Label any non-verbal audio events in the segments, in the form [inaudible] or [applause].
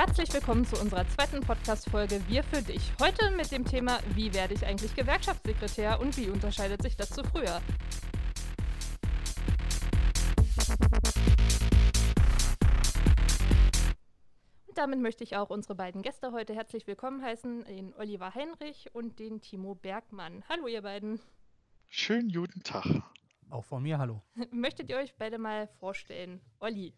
Herzlich willkommen zu unserer zweiten Podcast-Folge Wir für dich. Heute mit dem Thema Wie werde ich eigentlich Gewerkschaftssekretär und wie unterscheidet sich das zu früher? Und damit möchte ich auch unsere beiden Gäste heute herzlich willkommen heißen, den Oliver Heinrich und den Timo Bergmann. Hallo ihr beiden. Schönen guten Tag. Auch von mir, hallo. [laughs] Möchtet ihr euch beide mal vorstellen? Olli.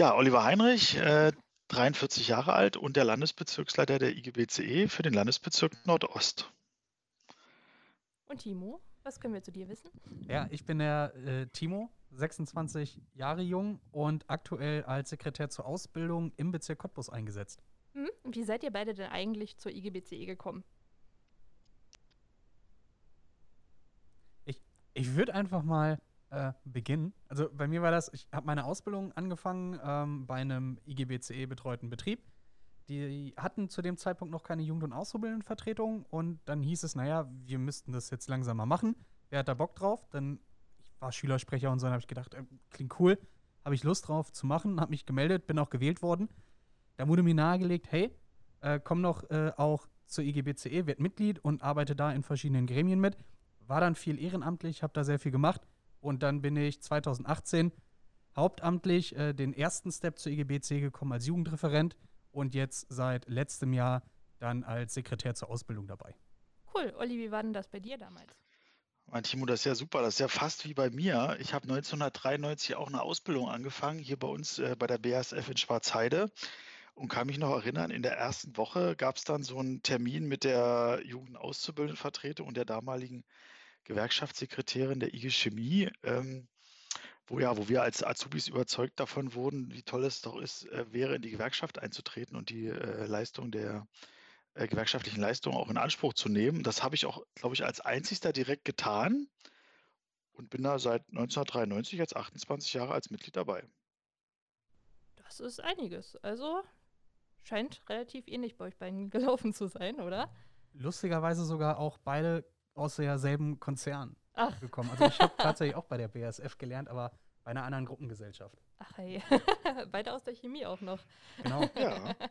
Ja, Oliver Heinrich, äh, 43 Jahre alt und der Landesbezirksleiter der IGBCE für den Landesbezirk Nordost. Und Timo, was können wir zu dir wissen? Ja, ich bin der äh, Timo, 26 Jahre jung und aktuell als Sekretär zur Ausbildung im Bezirk Cottbus eingesetzt. Hm? Und wie seid ihr beide denn eigentlich zur IGBCE gekommen? Ich, ich würde einfach mal äh, beginnen. Also bei mir war das, ich habe meine Ausbildung angefangen ähm, bei einem IGBCE betreuten Betrieb. Die hatten zu dem Zeitpunkt noch keine Jugend- und Auszubildendenvertretung und dann hieß es, naja, wir müssten das jetzt langsam mal machen. Wer hat da Bock drauf? Dann, ich war Schülersprecher und so, dann habe ich gedacht, äh, klingt cool, habe ich Lust drauf zu machen, habe mich gemeldet, bin auch gewählt worden. Da wurde mir nahegelegt, hey, äh, komm doch äh, auch zur IGBCE, werd Mitglied und arbeite da in verschiedenen Gremien mit. War dann viel ehrenamtlich, habe da sehr viel gemacht und dann bin ich 2018 hauptamtlich äh, den ersten Step zur IGBC gekommen als Jugendreferent und jetzt seit letztem Jahr dann als Sekretär zur Ausbildung dabei. Cool. Olli, wie war denn das bei dir damals? Mein Timo, das ist ja super. Das ist ja fast wie bei mir. Ich habe 1993 auch eine Ausbildung angefangen, hier bei uns äh, bei der BASF in Schwarzheide. Und kann mich noch erinnern, in der ersten Woche gab es dann so einen Termin mit der Jugendauszubildendenvertretung und der damaligen Gewerkschaftssekretärin der IG Chemie, ähm, wo ja, wo wir als Azubis überzeugt davon wurden, wie toll es doch ist, äh, wäre, in die Gewerkschaft einzutreten und die äh, Leistung der äh, gewerkschaftlichen Leistungen auch in Anspruch zu nehmen. Das habe ich auch, glaube ich, als einzigster direkt getan und bin da seit 1993 jetzt 28 Jahre als Mitglied dabei. Das ist einiges. Also scheint relativ ähnlich bei euch beiden [laughs] gelaufen zu sein, oder? Lustigerweise sogar auch beide aus derselben Konzern Ach. gekommen. Also ich habe tatsächlich auch bei der BASF gelernt, aber bei einer anderen Gruppengesellschaft. Ach hey, [laughs] beide aus der Chemie auch noch. Genau. Ja. [laughs]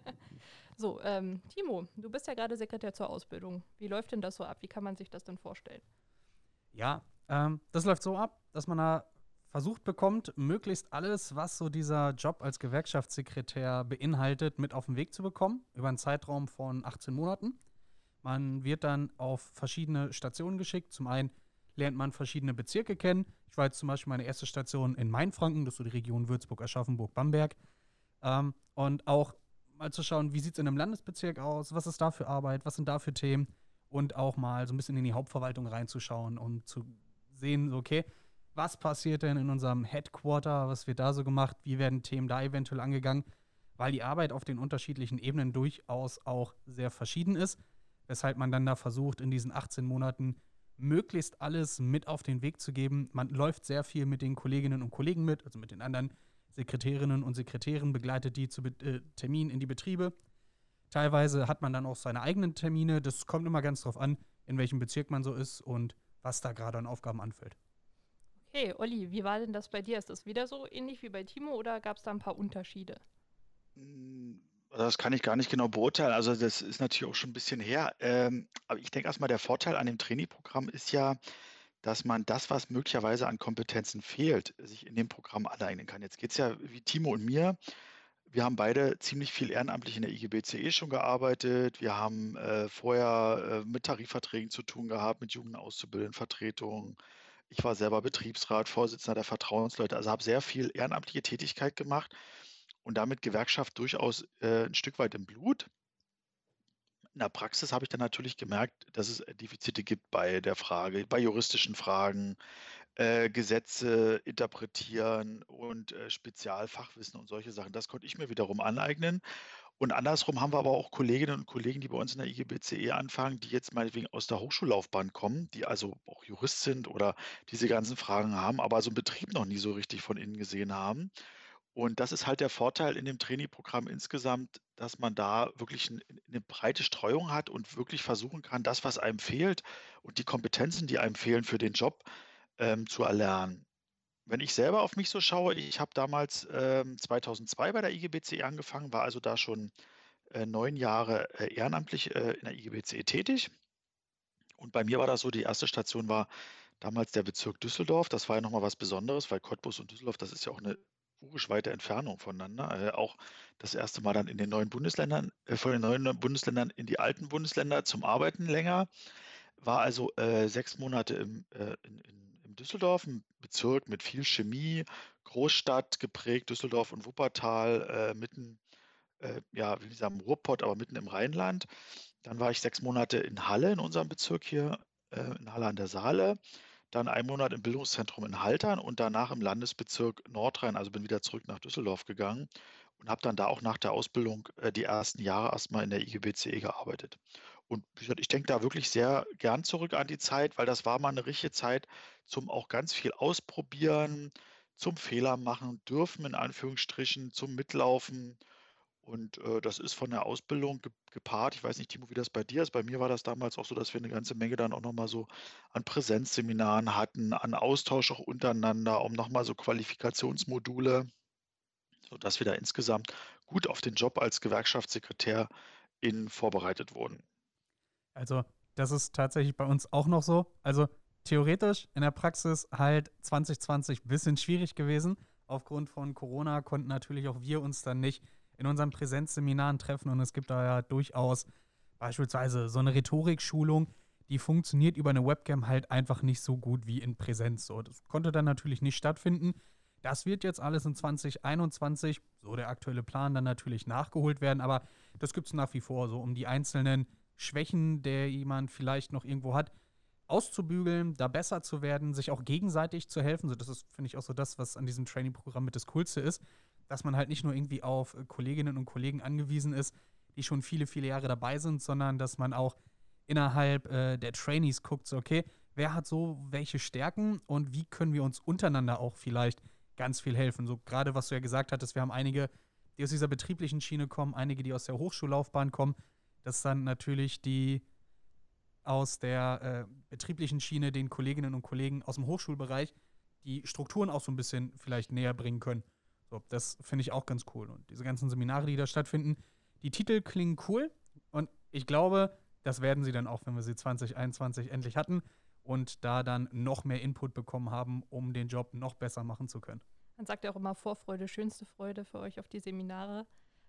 So, ähm, Timo, du bist ja gerade Sekretär zur Ausbildung. Wie läuft denn das so ab? Wie kann man sich das denn vorstellen? Ja, ähm, das läuft so ab, dass man da versucht bekommt, möglichst alles, was so dieser Job als Gewerkschaftssekretär beinhaltet, mit auf den Weg zu bekommen, über einen Zeitraum von 18 Monaten. Man wird dann auf verschiedene Stationen geschickt. Zum einen lernt man verschiedene Bezirke kennen. Ich war jetzt zum Beispiel meine erste Station in Mainfranken, das ist so die Region Würzburg, Aschaffenburg, Bamberg. Ähm, und auch mal zu schauen, wie sieht es in einem Landesbezirk aus, was ist da für Arbeit, was sind da für Themen? Und auch mal so ein bisschen in die Hauptverwaltung reinzuschauen und zu sehen, okay, was passiert denn in unserem Headquarter, was wird da so gemacht, wie werden Themen da eventuell angegangen, weil die Arbeit auf den unterschiedlichen Ebenen durchaus auch sehr verschieden ist weshalb man dann da versucht, in diesen 18 Monaten möglichst alles mit auf den Weg zu geben. Man läuft sehr viel mit den Kolleginnen und Kollegen mit, also mit den anderen Sekretärinnen und Sekretären, begleitet die zu äh, Terminen in die Betriebe. Teilweise hat man dann auch seine eigenen Termine. Das kommt immer ganz drauf an, in welchem Bezirk man so ist und was da gerade an Aufgaben anfällt. Okay, Olli, wie war denn das bei dir? Ist das wieder so ähnlich wie bei Timo oder gab es da ein paar Unterschiede? Hm, das kann ich gar nicht genau beurteilen. Also das ist natürlich auch schon ein bisschen her. Ähm, aber ich denke erstmal, der Vorteil an dem Trainee-Programm ist ja, dass man das, was möglicherweise an Kompetenzen fehlt, sich in dem Programm aneignen kann. Jetzt geht es ja wie Timo und mir. Wir haben beide ziemlich viel ehrenamtlich in der IGBCE schon gearbeitet. Wir haben äh, vorher äh, mit Tarifverträgen zu tun gehabt, mit Jugendauszubildendenvertretungen. Ich war selber Betriebsrat, Vorsitzender der Vertrauensleute, also habe sehr viel ehrenamtliche Tätigkeit gemacht und damit Gewerkschaft durchaus äh, ein Stück weit im Blut. In der Praxis habe ich dann natürlich gemerkt, dass es Defizite gibt bei der Frage, bei juristischen Fragen, äh, Gesetze interpretieren und äh, Spezialfachwissen und solche Sachen. Das konnte ich mir wiederum aneignen. Und andersrum haben wir aber auch Kolleginnen und Kollegen, die bei uns in der IGBCE anfangen, die jetzt meinetwegen aus der Hochschullaufbahn kommen, die also auch Jurist sind oder diese ganzen Fragen haben, aber so einen Betrieb noch nie so richtig von innen gesehen haben. Und das ist halt der Vorteil in dem Trainee-Programm insgesamt, dass man da wirklich 'n 'ne breite Streuung hat und wirklich versuchen kann, das, was einem fehlt und die Kompetenzen, die einem fehlen für den Job, ähm, zu erlernen. wenn ich selber auf mich so schaue, ich habe damals ähm, 2002 bei der IGBCE angefangen, war also da schon äh, neun Jahre äh, ehrenamtlich äh, in der IGBCE tätig. Und bei mir war das so, die erste Station war damals der Bezirk Düsseldorf. Das war ja nochmal was Besonderes, weil Cottbus und Düsseldorf, das ist ja auch eine urisch weite Entfernung voneinander. Äh, auch das erste Mal dann in den neuen Bundesländern, äh, von den neuen Bundesländern in die alten Bundesländer zum Arbeiten länger. War also äh, sechs Monate im, äh, in, in, in Düsseldorf, ein Bezirk mit viel Chemie, Großstadt geprägt, Düsseldorf und Wuppertal, äh, mitten, äh, ja, wie gesagt, im Ruhrpott, aber mitten im Rheinland. Dann war ich sechs Monate in Halle, in unserem Bezirk hier, in Halle an der Saale dann einen Monat im Bildungszentrum in Haltern und danach im Landesbezirk Nordrhein, also bin wieder zurück nach Düsseldorf gegangen und habe dann da auch nach der Ausbildung äh, die ersten Jahre erstmal in der IGBCE gearbeitet. Und ich denke da wirklich sehr gern zurück an die Zeit, weil das war mal eine richtige Zeit zum auch ganz viel ausprobieren, zum Fehler machen dürfen, in Anführungsstrichen, zum Mitlaufen und äh, das ist von der Ausbildung ge gepaart. Ich weiß nicht, Timo, wie das bei dir ist. Bei mir war das damals auch so, dass wir eine ganze Menge dann auch nochmal so an Präsenzseminaren hatten, an Austausch auch untereinander, um nochmal so Qualifikationsmodule, sodass wir da insgesamt gut auf den Job als Gewerkschaftssekretär in vorbereitet wurden. Also, das ist tatsächlich bei uns auch noch so. Also, theoretisch in der Praxis halt 2020 ein bisschen schwierig gewesen. Aufgrund von Corona konnten natürlich auch wir uns dann nicht in unseren Präsenzseminaren treffen und es gibt da ja durchaus beispielsweise so eine Rhetorikschulung, die funktioniert über eine Webcam halt einfach nicht so gut wie in Präsenz. So, das konnte dann natürlich nicht stattfinden. Das wird jetzt alles in 2021, so der aktuelle Plan, dann natürlich nachgeholt werden, aber das gibt es nach wie vor, so um die einzelnen Schwächen, der jemand vielleicht noch irgendwo hat, auszubügeln, da besser zu werden, sich auch gegenseitig zu helfen. So, das ist, finde ich, auch so das, was an diesem Training-Programm mit das Coolste ist, dass man halt nicht nur irgendwie auf äh, Kolleginnen und Kollegen angewiesen ist, die schon viele, viele Jahre dabei sind, sondern dass man auch innerhalb äh, der Trainees guckt, so, okay, wer hat so welche Stärken und wie können wir uns untereinander auch vielleicht ganz viel helfen. So gerade was du ja gesagt hattest, wir haben einige, die aus dieser betrieblichen Schiene kommen, einige, die aus der Hochschullaufbahn kommen. Das dann natürlich die aus der äh, betrieblichen Schiene den Kolleginnen und Kollegen aus dem Hochschulbereich die Strukturen auch so ein bisschen vielleicht näher bringen können. So, das finde ich auch ganz cool. Und diese ganzen Seminare, die da stattfinden, die Titel klingen cool und ich glaube, das werden sie dann auch, wenn wir sie 2021 endlich hatten und da dann noch mehr Input bekommen haben, um den Job noch besser machen zu können. Man sagt ja auch immer Vorfreude, schönste Freude für euch auf die Seminare.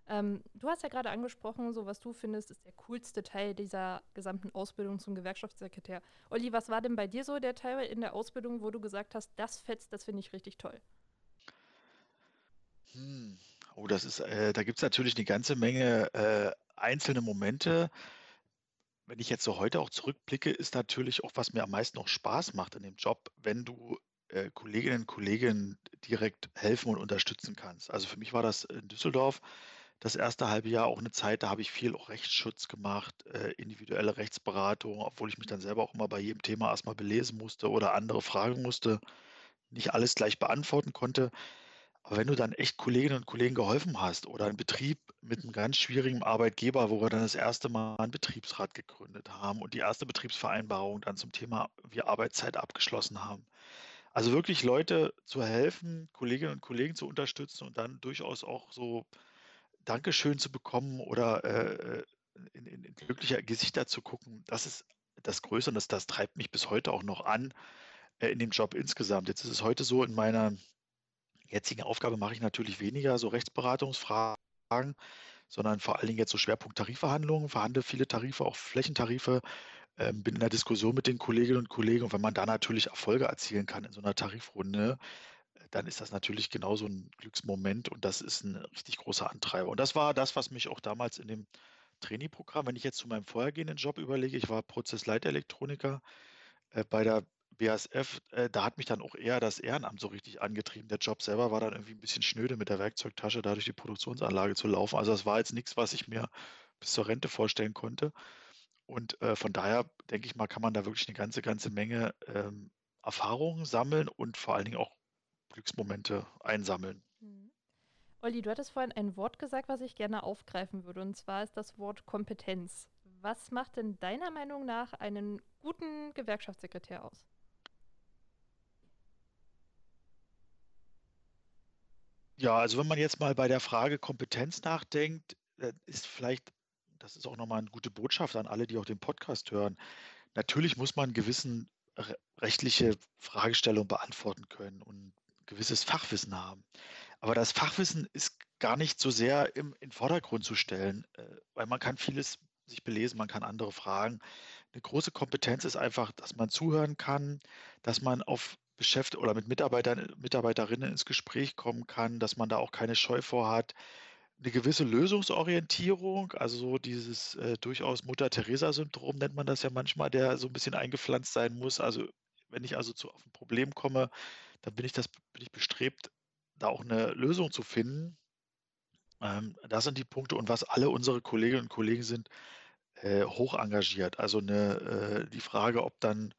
Ähm, du hast ja gerade angesprochen, so was du findest, ist der coolste Teil dieser gesamten Ausbildung zum Gewerkschaftssekretär. Olli, was war denn bei dir so der Teil in der Ausbildung, wo du gesagt hast, das fetzt, das finde ich richtig toll? Hm. Oh, das ist, äh, da gibt es natürlich eine ganze Menge äh, einzelne Momente. Wenn ich jetzt so heute auch zurückblicke, ist natürlich auch, was mir am meisten noch Spaß macht in dem Job, wenn du äh, Kolleginnen und Kollegen direkt helfen und unterstützen kannst. Also für mich war das in Düsseldorf das erste halbe Jahr auch eine Zeit, da habe ich viel auch Rechtsschutz gemacht, äh, individuelle Rechtsberatung, obwohl ich mich dann selber auch immer bei jedem Thema erstmal belesen musste oder andere fragen musste, nicht alles gleich beantworten konnte. Aber wenn du dann echt Kolleginnen und Kollegen geholfen hast oder ein Betrieb mit einem ganz schwierigen Arbeitgeber, wo wir dann das erste Mal einen Betriebsrat gegründet haben und die erste Betriebsvereinbarung dann zum Thema wie Arbeitszeit abgeschlossen haben. Also wirklich Leute zu helfen, Kolleginnen und Kollegen zu unterstützen und dann durchaus auch so Dankeschön zu bekommen oder äh, in, in, in glückliche Gesichter zu gucken, das ist das Größte und das, das treibt mich bis heute auch noch an äh, in dem Job insgesamt. Jetzt ist es heute so in meiner jetzigen Aufgabe mache ich natürlich weniger so Rechtsberatungsfragen, sondern vor allen Dingen jetzt so Schwerpunkt Tarifverhandlungen, verhandle viele Tarife, auch Flächentarife, ähm, bin in der Diskussion mit den Kolleginnen und Kollegen und wenn man da natürlich Erfolge erzielen kann in so einer Tarifrunde, äh, dann ist das natürlich genauso ein Glücksmoment und das ist ein richtig großer Antreiber. Und das war das, was mich auch damals in dem Trainee-Programm, wenn ich jetzt zu meinem vorhergehenden Job überlege, ich war Prozessleiterelektroniker äh, bei der BASF, äh, da hat mich dann auch eher das Ehrenamt so richtig angetrieben. Der Job selber war dann irgendwie ein bisschen schnöde mit der Werkzeugtasche, da durch die Produktionsanlage zu laufen. Also das war jetzt nichts, was ich mir bis zur Rente vorstellen konnte. Und äh, von daher denke ich mal, kann man da wirklich eine ganze, ganze Menge ähm, Erfahrungen sammeln und vor allen Dingen auch Glücksmomente einsammeln. Mhm. Olli, du hattest vorhin ein Wort gesagt, was ich gerne aufgreifen würde, und zwar ist das Wort Kompetenz. Was macht denn deiner Meinung nach einen guten Gewerkschaftssekretär aus? Ja, also wenn man jetzt mal bei der Frage Kompetenz nachdenkt, äh, ist vielleicht, das ist auch nochmal eine gute Botschaft an alle, die auch den Podcast hören. Natürlich muss man gewissen re rechtliche Fragestellungen beantworten können und gewisses Fachwissen haben. Aber das Fachwissen ist gar nicht so sehr im, in Vordergrund zu stellen, äh, weil man kann vieles sich belesen, man kann andere fragen. Eine große Kompetenz ist einfach, dass man zuhören kann, dass man auf Beschäft oder mit Mitarbeitern, Mitarbeiterinnen ins Gespräch kommen kann, dass man da auch keine Scheu vor hat. Eine gewisse Lösungsorientierung, also so dieses äh, durchaus Mutter-Teresa-Syndrom nennt man das ja manchmal, der so ein bisschen eingepflanzt sein muss. Also wenn ich also zu auf ein Problem komme, dann bin ich das bin ich bestrebt, da auch eine Lösung zu finden. Ähm, das sind die Punkte und was alle unsere Kolleginnen und Kollegen sind, äh, hoch engagiert. Also eine, äh, die Frage, ob dann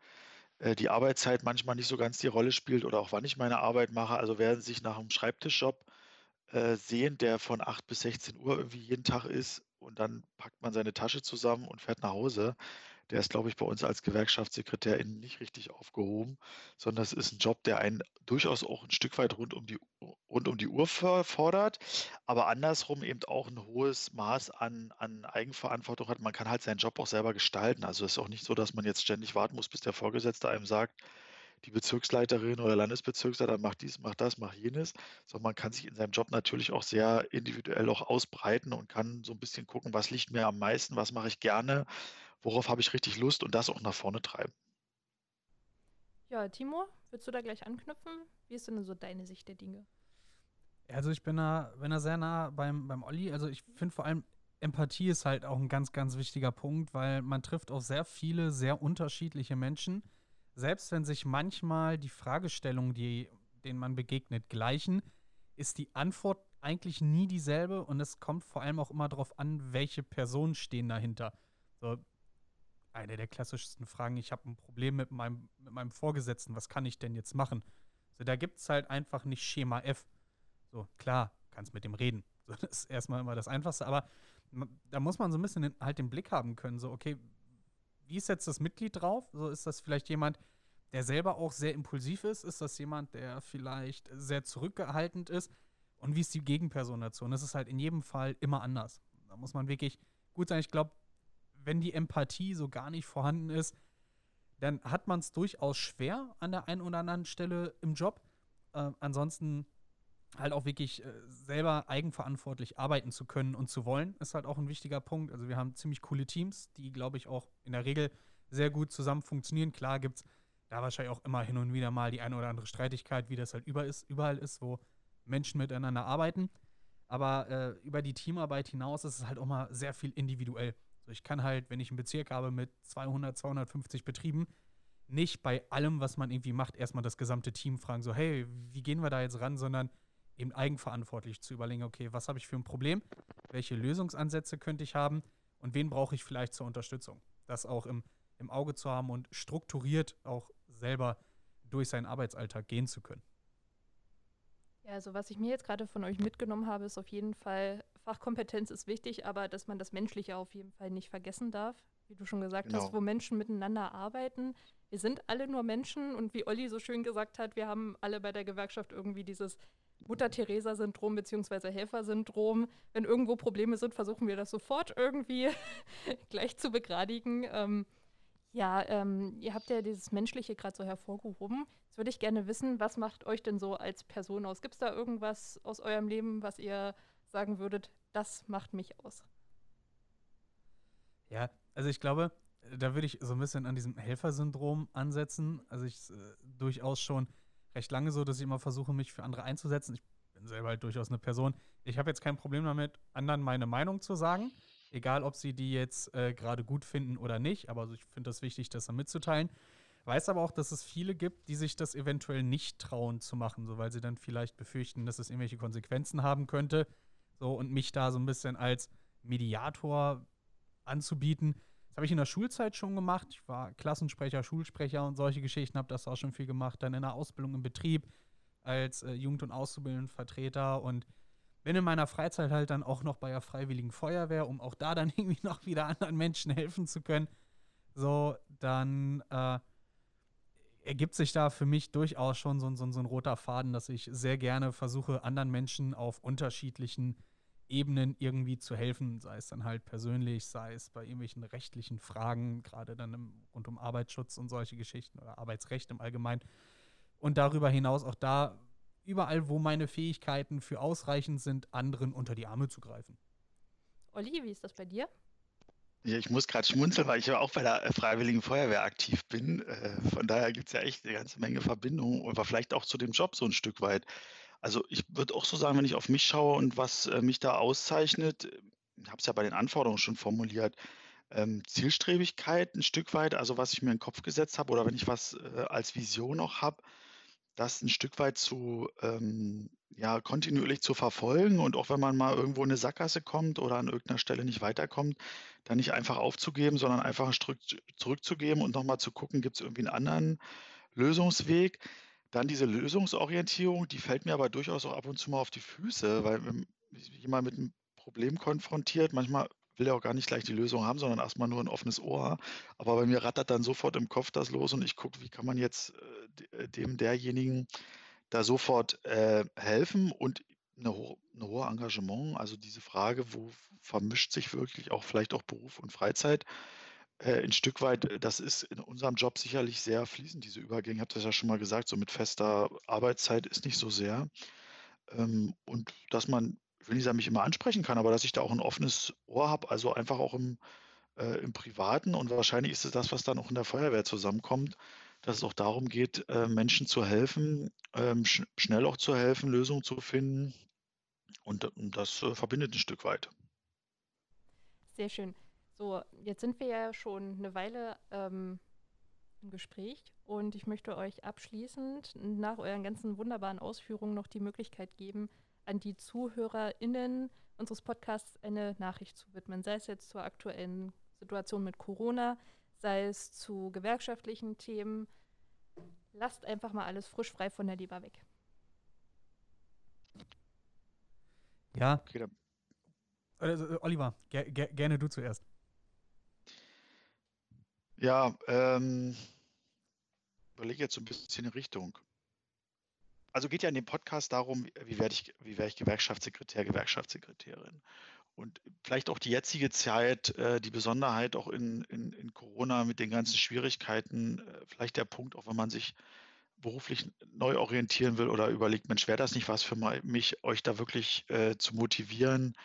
die Arbeitszeit manchmal nicht so ganz die Rolle spielt oder auch wann ich meine Arbeit mache. Also wer sich nach einem Schreibtischjob äh, sehen, der von 8 bis 16 Uhr irgendwie jeden Tag ist und dann packt man seine Tasche zusammen und fährt nach Hause. Der ist, glaube ich, bei uns als Gewerkschaftssekretär nicht richtig aufgehoben, sondern es ist ein Job, der einen durchaus auch ein Stück weit rund um die, rund um die Uhr fordert, aber andersrum eben auch ein hohes Maß an, an Eigenverantwortung hat. Man kann halt seinen Job auch selber gestalten. Also es ist auch nicht so, dass man jetzt ständig warten muss, bis der Vorgesetzte einem sagt, die Bezirksleiterin oder Landesbezirksleiter macht dies, macht das, macht jenes, sondern man kann sich in seinem Job natürlich auch sehr individuell auch ausbreiten und kann so ein bisschen gucken, was liegt mir am meisten, was mache ich gerne, worauf habe ich richtig Lust und das auch nach vorne treiben. Ja, Timo, würdest du da gleich anknüpfen? Wie ist denn so deine Sicht der Dinge? Also ich bin da, bin da sehr nah beim, beim Olli. Also ich finde vor allem Empathie ist halt auch ein ganz, ganz wichtiger Punkt, weil man trifft auf sehr viele, sehr unterschiedliche Menschen. Selbst wenn sich manchmal die Fragestellungen, die, denen man begegnet, gleichen, ist die Antwort eigentlich nie dieselbe und es kommt vor allem auch immer darauf an, welche Personen stehen dahinter. So, eine der klassischsten Fragen, ich habe ein Problem mit meinem, mit meinem Vorgesetzten, was kann ich denn jetzt machen? So, da gibt es halt einfach nicht Schema F. So, klar, kannst mit dem reden. [laughs] So, das ist erstmal immer das Einfachste, aber da muss man so ein bisschen den, halt den Blick haben können. So, okay, wie ist jetzt das Mitglied drauf? So, ist das vielleicht jemand, der selber auch sehr impulsiv ist? Ist das jemand, der vielleicht sehr zurückgehalten ist? Und wie ist die Gegenperson dazu? Und das ist halt in jedem Fall immer anders. Da muss man wirklich gut sein. Ich glaube, wenn die Empathie so gar nicht vorhanden ist, dann hat man es durchaus schwer an der einen oder anderen Stelle im Job. Äh, ansonsten halt auch wirklich äh, selber eigenverantwortlich arbeiten zu können und zu wollen, ist halt auch ein wichtiger Punkt. Also wir haben ziemlich coole Teams, die, glaube ich, auch in der Regel sehr gut zusammen funktionieren. Klar gibt es da wahrscheinlich auch immer hin und wieder mal die eine oder andere Streitigkeit, wie das halt über ist, überall ist, wo Menschen miteinander arbeiten. Aber äh, über die Teamarbeit hinaus ist es halt auch mal sehr viel individuell. Ich kann halt, wenn ich einen Bezirk habe mit 200, 250 Betrieben, nicht bei allem, was man irgendwie macht, erstmal das gesamte Team fragen, so, hey, wie gehen wir da jetzt ran, sondern eben eigenverantwortlich zu überlegen, okay, was habe ich für ein Problem, welche Lösungsansätze könnte ich haben und wen brauche ich vielleicht zur Unterstützung. Das auch im, im Auge zu haben und strukturiert auch selber durch seinen Arbeitsalltag gehen zu können. Ja, also was ich mir jetzt gerade von euch mitgenommen habe, ist auf jeden Fall, Fachkompetenz ist wichtig, aber dass man das Menschliche auf jeden Fall nicht vergessen darf. Wie du schon gesagt genau. hast, wo Menschen miteinander arbeiten. Wir sind alle nur Menschen und wie Olli so schön gesagt hat, wir haben alle bei der Gewerkschaft irgendwie dieses Mutter-Theresa-Syndrom bzw. Helfer-Syndrom. Wenn irgendwo Probleme sind, versuchen wir das sofort irgendwie [laughs] gleich zu begradigen. Ähm, ja, ähm, ihr habt ja dieses Menschliche gerade so hervorgehoben. Jetzt würde ich gerne wissen, was macht euch denn so als Person aus? Gibt es da irgendwas aus eurem Leben, was ihr sagen würdet, das macht mich aus? Ja, also ich glaube, da würde ich so ein bisschen an diesem Helfersyndrom ansetzen. Also ich äh, durchaus schon recht lange so, dass ich immer versuche, mich für andere einzusetzen. Ich bin selber halt durchaus eine Person. Ich habe jetzt kein Problem damit, anderen meine Meinung zu sagen. Egal, ob sie die jetzt äh, gerade gut finden oder nicht, aber ich finde das wichtig, das dann mitzuteilen. Weiß aber auch, dass es viele gibt, die sich das eventuell nicht trauen zu machen, so weil sie dann vielleicht befürchten, dass es irgendwelche Konsequenzen haben könnte. So und mich da so ein bisschen als Mediator anzubieten. Das habe ich in der Schulzeit schon gemacht. Ich war Klassensprecher, Schulsprecher und solche Geschichten, habe das auch schon viel gemacht. Dann in der Ausbildung im Betrieb als äh, Jugend- und Auszubildendenvertreter und bin in meiner Freizeit halt dann auch noch bei der Freiwilligen Feuerwehr, um auch da dann [laughs] irgendwie noch wieder anderen Menschen helfen zu können. So, dann, äh, ergibt sich da für mich durchaus schon so, so, so ein roter Faden, dass ich sehr gerne versuche, anderen Menschen auf unterschiedlichen Ebenen irgendwie zu helfen, sei es dann halt persönlich, sei es bei irgendwelchen rechtlichen Fragen, gerade dann im, rund um Arbeitsschutz und solche Geschichten oder Arbeitsrecht im Allgemeinen. Und darüber hinaus auch da, überall, wo meine Fähigkeiten für ausreichend sind, anderen unter die Arme zu greifen. Olli, wie ist das bei dir? Ja, ich muss gerade schmunzeln, weil ich ja auch bei der Freiwilligen Feuerwehr aktiv bin. Äh, von daher gibt es ja echt eine ganze Menge Verbindungen, aber vielleicht auch zu dem Job so ein Stück weit. Also ich würde auch so sagen, wenn ich auf mich schaue und was äh, mich da auszeichnet, ich habe es ja bei den Anforderungen schon formuliert, ähm, Zielstrebigkeit ein Stück weit, also was ich mir in den Kopf gesetzt habe oder wenn ich was äh, als Vision auch habe, das ein Stück weit zu, ähm, ja, kontinuierlich zu verfolgen und auch wenn man mal irgendwo in eine Sackgasse kommt oder an irgendeiner Stelle nicht weiterkommt, dann nicht einfach aufzugeben, sondern einfach ein Stück zurückzugeben und nochmal zu gucken, gibt es irgendwie einen anderen Lösungsweg. Dann diese Lösungsorientierung, die fällt mir aber durchaus auch ab und zu mal auf die Füße, weil wenn mich jemand mit einem Problem konfrontiert, manchmal will er auch gar nicht gleich die Lösung haben, sondern erstmal nur ein offenes Ohr. Aber bei mir rattert dann sofort im Kopf das los und ich gucke, wie kann man jetzt äh, dem derjenigen da sofort äh, helfen und eine, ho eine hohe Engagement, also diese Frage, wo vermischt sich wirklich auch vielleicht auch Beruf und Freizeit, ein Stück weit, äh, das ist in unserem Job sicherlich sehr fließend, diese Übergänge. Ich habe das ja schon mal gesagt, so mit fester Arbeitszeit ist nicht so sehr. Ähm, und dass man, ich will nicht sagen, mich immer ansprechen kann, aber dass ich da auch ein offenes Ohr habe, also einfach auch im, äh, im Privaten. Und wahrscheinlich ist es das, was dann auch in der Feuerwehr zusammenkommt, dass es auch darum geht, äh, Menschen zu helfen, ähm, sch schnell auch zu helfen, Lösungen zu finden. Und, und das äh, verbindet ein Stück weit. Sehr schön. So, jetzt sind wir ja schon eine Weile ähm, im Gespräch und ich möchte euch abschließend nach euren ganzen wunderbaren Ausführungen noch die Möglichkeit geben, an die ZuhörerInnen unseres Podcasts eine Nachricht zu widmen, sei es jetzt zur aktuellen Situation mit Corona, sei es zu gewerkschaftlichen Themen. Lasst einfach mal alles frisch frei von der Leber weg. Ja. Okay, also, Oliver, ger ger gerne du zuerst. Ja, ähm, überlege jetzt so ein bisschen in Richtung. Also geht ja in dem Podcast darum, wie werde ich, wie werde ich Gewerkschaftssekretär, Gewerkschaftssekretärin. Und vielleicht auch die jetzige Zeit, äh, die Besonderheit auch in, in, in Corona mit den ganzen Schwierigkeiten, äh, vielleicht der Punkt, auch wenn man sich beruflich neu orientieren will oder überlegt, Mensch, wäre das nicht was für mich, euch da wirklich äh, zu motivieren,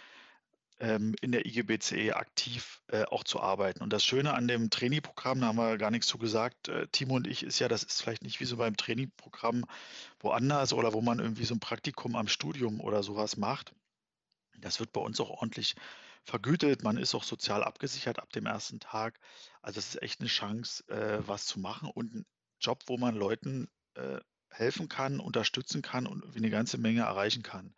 ähm, in der IGBCE aktiv äh, auch zu arbeiten. Und das Schöne an dem Trainingprogramm, da haben wir gar nichts zu gesagt, äh, Timo und ich, ist ja, das ist vielleicht nicht wie so beim Trainingprogramm woanders oder wo man irgendwie so ein Praktikum am Studium oder sowas macht. Das wird bei uns auch ordentlich vergütet. Man ist auch sozial abgesichert ab dem ersten Tag. Also es ist echt eine Chance, äh, was zu machen und ein Job, wo man Leuten helfen kann, unterstützen kann und eine ganze Menge erreichen kann.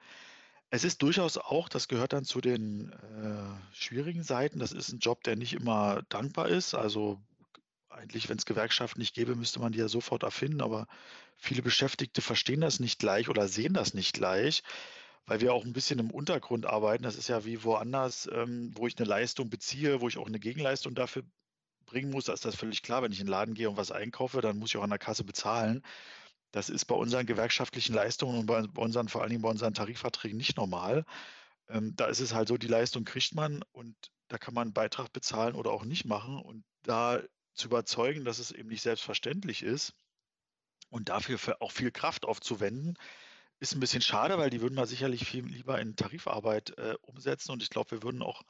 Es ist durchaus auch, das gehört dann zu den äh, schwierigen Seiten. Das ist ein Job, der nicht immer dankbar ist. Also eigentlich, wenn es Gewerkschaften nicht gäbe, müsste man die ja sofort erfinden. Aber viele Beschäftigte verstehen das nicht gleich oder sehen das nicht gleich, weil wir auch ein bisschen im Untergrund arbeiten. Das ist ja wie woanders, ähm, wo ich eine Leistung beziehe, wo ich auch eine Gegenleistung dafür bringen muss. Da ist das völlig klar. Wenn ich in den Laden gehe und was einkaufe, dann muss ich auch an der Kasse bezahlen. Das ist bei unseren gewerkschaftlichen Leistungen und bei, unseren, vor allen Dingen bei unseren Tarifverträgen nicht normal. Ähm, da ist es halt so, die Leistung kriegt man und da kann man einen Beitrag bezahlen oder auch nicht machen. Und da zu überzeugen, dass es eben nicht selbstverständlich ist und dafür auch viel Kraft aufzuwenden, ist ein bisschen schade, weil die würden wir sicherlich viel lieber in Tarifarbeit äh, umsetzen. Und ich glaube, wir würden auch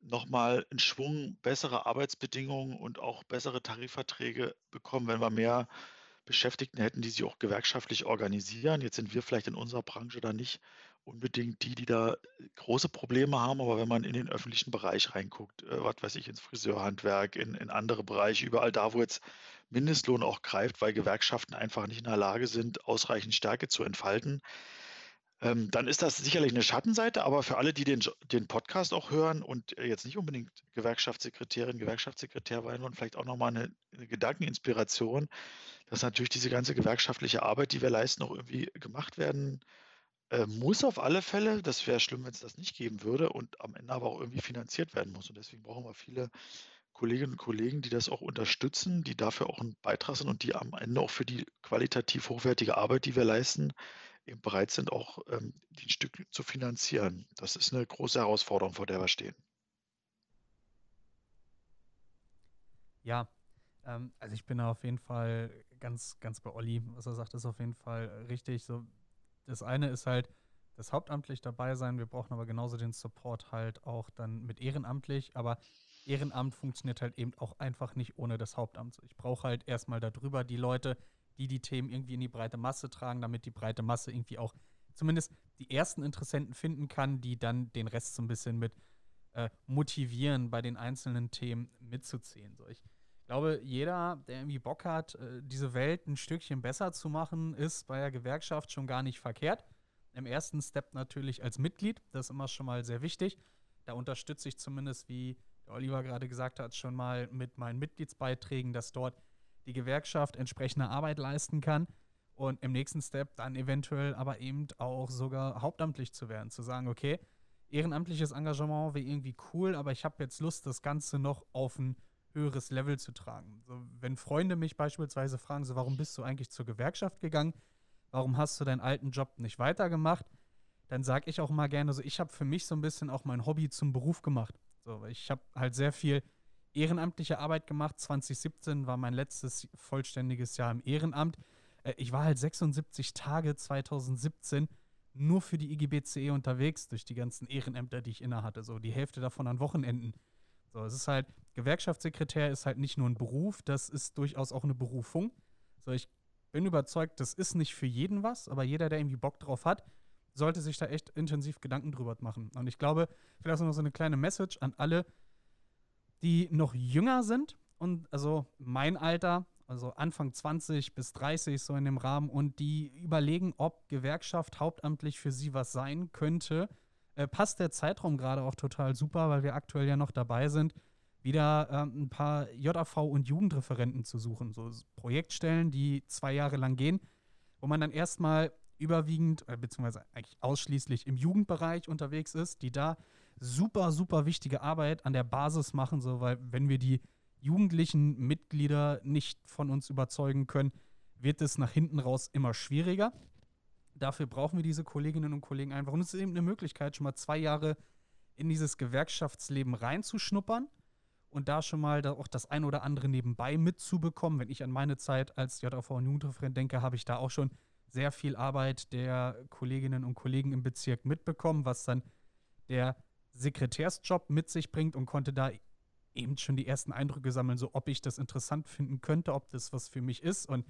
nochmal einen Schwung bessere Arbeitsbedingungen und auch bessere Tarifverträge bekommen, wenn wir mehr Beschäftigten hätten, die sich auch gewerkschaftlich organisieren. Jetzt sind wir vielleicht in unserer Branche da nicht unbedingt die, die da große Probleme haben, aber wenn man in den öffentlichen Bereich reinguckt, äh, was weiß ich, ins Friseurhandwerk, in, in andere Bereiche, überall da, wo jetzt Mindestlohn auch greift, weil Gewerkschaften einfach nicht in der Lage sind, ausreichend Stärke zu entfalten, ähm, dann ist das sicherlich eine Schattenseite, aber für alle, die den, den Podcast auch hören und jetzt nicht unbedingt Gewerkschaftssekretärin, Gewerkschaftssekretär sein wollen, vielleicht auch nochmal eine, eine Gedankeninspiration, dass natürlich diese ganze gewerkschaftliche Arbeit, die wir leisten, auch irgendwie gemacht werden äh, muss auf alle Fälle. Das wäre schlimm, wenn es das nicht geben würde und am Ende aber auch irgendwie finanziert werden muss. Und deswegen brauchen wir viele Kolleginnen und Kollegen, die das auch unterstützen, die dafür auch ein Beitrag sind und die am Ende auch für die qualitativ hochwertige Arbeit, die wir leisten, eben bereit sind, auch ähm, die ein Stück zu finanzieren. Das ist eine große Herausforderung, vor der wir stehen. Ja, ähm, also ich bin da auf jeden Fall ganz, ganz bei Olli. Was er sagt, ist auf jeden Fall richtig. So, das eine ist halt das hauptamtlich dabei sein. Wir brauchen aber genauso den Support halt auch dann mit ehrenamtlich. Aber Ehrenamt funktioniert halt eben auch einfach nicht ohne das Hauptamt. Ich brauche halt erstmal darüber die Leute, die die Themen irgendwie in die breite Masse tragen, damit die breite Masse irgendwie auch zumindest die ersten Interessenten finden kann, die dann den Rest so ein bisschen mit äh, motivieren, bei den einzelnen Themen mitzuziehen. So, ich glaube, jeder, der irgendwie Bock hat, äh, diese Welt ein Stückchen besser zu machen, ist bei der Gewerkschaft schon gar nicht verkehrt. Im ersten Step natürlich als Mitglied, das ist immer schon mal sehr wichtig. Da unterstütze ich zumindest, wie der Oliver gerade gesagt hat, schon mal mit meinen Mitgliedsbeiträgen, dass dort die Gewerkschaft entsprechende Arbeit leisten kann und im nächsten Step dann eventuell aber eben auch sogar hauptamtlich zu werden, zu sagen, okay, ehrenamtliches Engagement wäre irgendwie cool, aber ich habe jetzt Lust, das Ganze noch auf ein höheres Level zu tragen. So, wenn Freunde mich beispielsweise fragen, so, warum bist du eigentlich zur Gewerkschaft gegangen? Warum hast du deinen alten Job nicht weitergemacht? Dann sage ich auch mal gerne so, ich habe für mich so ein bisschen auch mein Hobby zum Beruf gemacht. So, ich habe halt sehr viel ehrenamtliche Arbeit gemacht. 2017 war mein letztes vollständiges Jahr im Ehrenamt. Äh, ich war halt 76 Tage 2017 nur für die IGBCE unterwegs durch die ganzen Ehrenämter, die ich innehatte. So die Hälfte davon an Wochenenden. So, es ist halt, Gewerkschaftssekretär ist halt nicht nur ein Beruf, das ist durchaus auch eine Berufung. So, ich bin überzeugt, das ist nicht für jeden was, aber jeder, der irgendwie Bock drauf hat, sollte sich da echt intensiv Gedanken drüber machen. Und ich glaube, vielleicht noch so eine kleine Message an alle, die noch jünger sind. Und also mein Alter, also Anfang 20 bis 30 so in dem Rahmen. Und die überlegen, ob Gewerkschaft hauptamtlich für sie was sein könnte, äh, passt der Zeitraum gerade auch total super, weil wir aktuell ja noch dabei sind, wieder ähm, ein paar JAV und Jugendreferenten zu suchen. So Projektstellen, die zwei Jahre lang gehen, wo man dann erstmal überwiegend, äh, beziehungsweise eigentlich ausschließlich im Jugendbereich unterwegs ist, die da super, super wichtige Arbeit an der Basis machen, so, weil wenn wir die jugendlichen Mitglieder nicht von uns überzeugen können, wird es nach hinten raus immer schwieriger. Dafür brauchen wir diese Kolleginnen und Kollegen einfach. Und es ist eben eine Möglichkeit, schon mal zwei Jahre in dieses Gewerkschaftsleben reinzuschnuppern und da schon mal auch das ein oder andere nebenbei mitzubekommen. Wenn ich an meine Zeit als JV und Jugendreferent denke, habe ich da auch schon sehr viel Arbeit der Kolleginnen und Kollegen im Bezirk mitbekommen, was dann der Sekretärsjob mit sich bringt und konnte da eben schon die ersten Eindrücke sammeln, so ob ich das interessant finden könnte, ob das was für mich ist. Und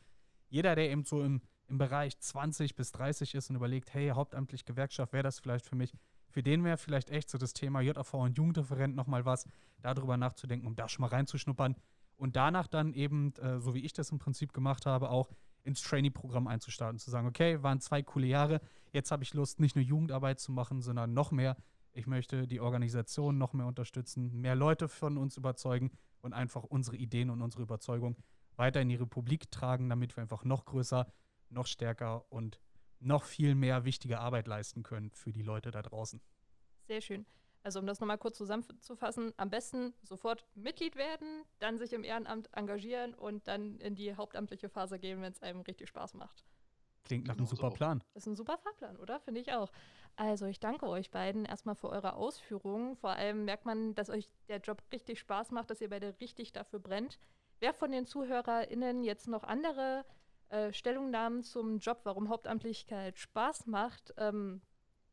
jeder, der eben so im, im Bereich 20 bis 30 ist und überlegt, hey, hauptamtlich Gewerkschaft, wäre das vielleicht für mich, für den wäre vielleicht echt so das Thema JAV und Jugendreferent nochmal was, darüber nachzudenken, um da schon mal reinzuschnuppern. Und danach dann eben, äh, so wie ich das im Prinzip gemacht habe, auch ins Trainee-Programm einzustarten, zu sagen, okay, waren zwei coole Jahre, jetzt habe ich Lust, nicht nur Jugendarbeit zu machen, sondern noch mehr ich möchte die Organisation noch mehr unterstützen, mehr Leute von uns überzeugen und einfach unsere Ideen und unsere Überzeugung weiter in die Republik tragen, damit wir einfach noch größer, noch stärker und noch viel mehr wichtige Arbeit leisten können für die Leute da draußen. Sehr schön. Also um das nochmal kurz zusammenzufassen, am besten sofort Mitglied werden, dann sich im Ehrenamt engagieren und dann in die hauptamtliche Phase gehen, wenn es einem richtig Spaß macht. Klingt nach einem genau super Plan. Ist ein super Fahrplan, oder? Finde ich auch. Also ich danke euch beiden erstmal für eure Ausführungen. Vor allem merkt man, dass euch der Job richtig Spaß macht, dass ihr beide richtig dafür brennt. Wer von den ZuhörerInnen jetzt noch andere äh, Stellungnahmen zum Job, warum Hauptamtlichkeit Spaß macht, ähm,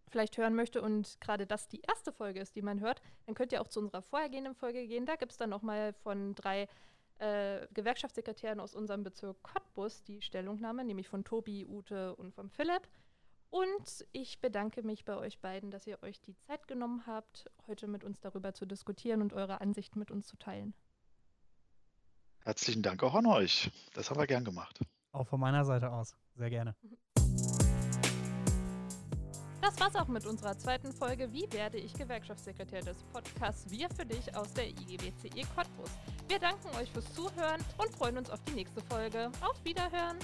vielleicht hören möchte und gerade das die erste Folge ist, die man hört, dann könnt ihr auch zu unserer vorhergehenden Folge gehen. Da gibt es dann nochmal von drei äh, Gewerkschaftssekretären aus unserem Bezirk Cottbus die Stellungnahme, nämlich von Tobi, Ute und von Philipp. Und ich bedanke mich bei euch beiden, dass ihr euch die Zeit genommen habt, heute mit uns darüber zu diskutieren und eure Ansichten mit uns zu teilen. Herzlichen Dank auch an euch. Das haben wir gern gemacht. Auch von meiner Seite aus. Sehr gerne. Das war's auch mit unserer zweiten Folge Wie werde ich Gewerkschaftssekretär des Podcasts Wir für dich aus der IGBCE Cottbus. Wir danken euch fürs Zuhören und freuen uns auf die nächste Folge. Auf Wiederhören!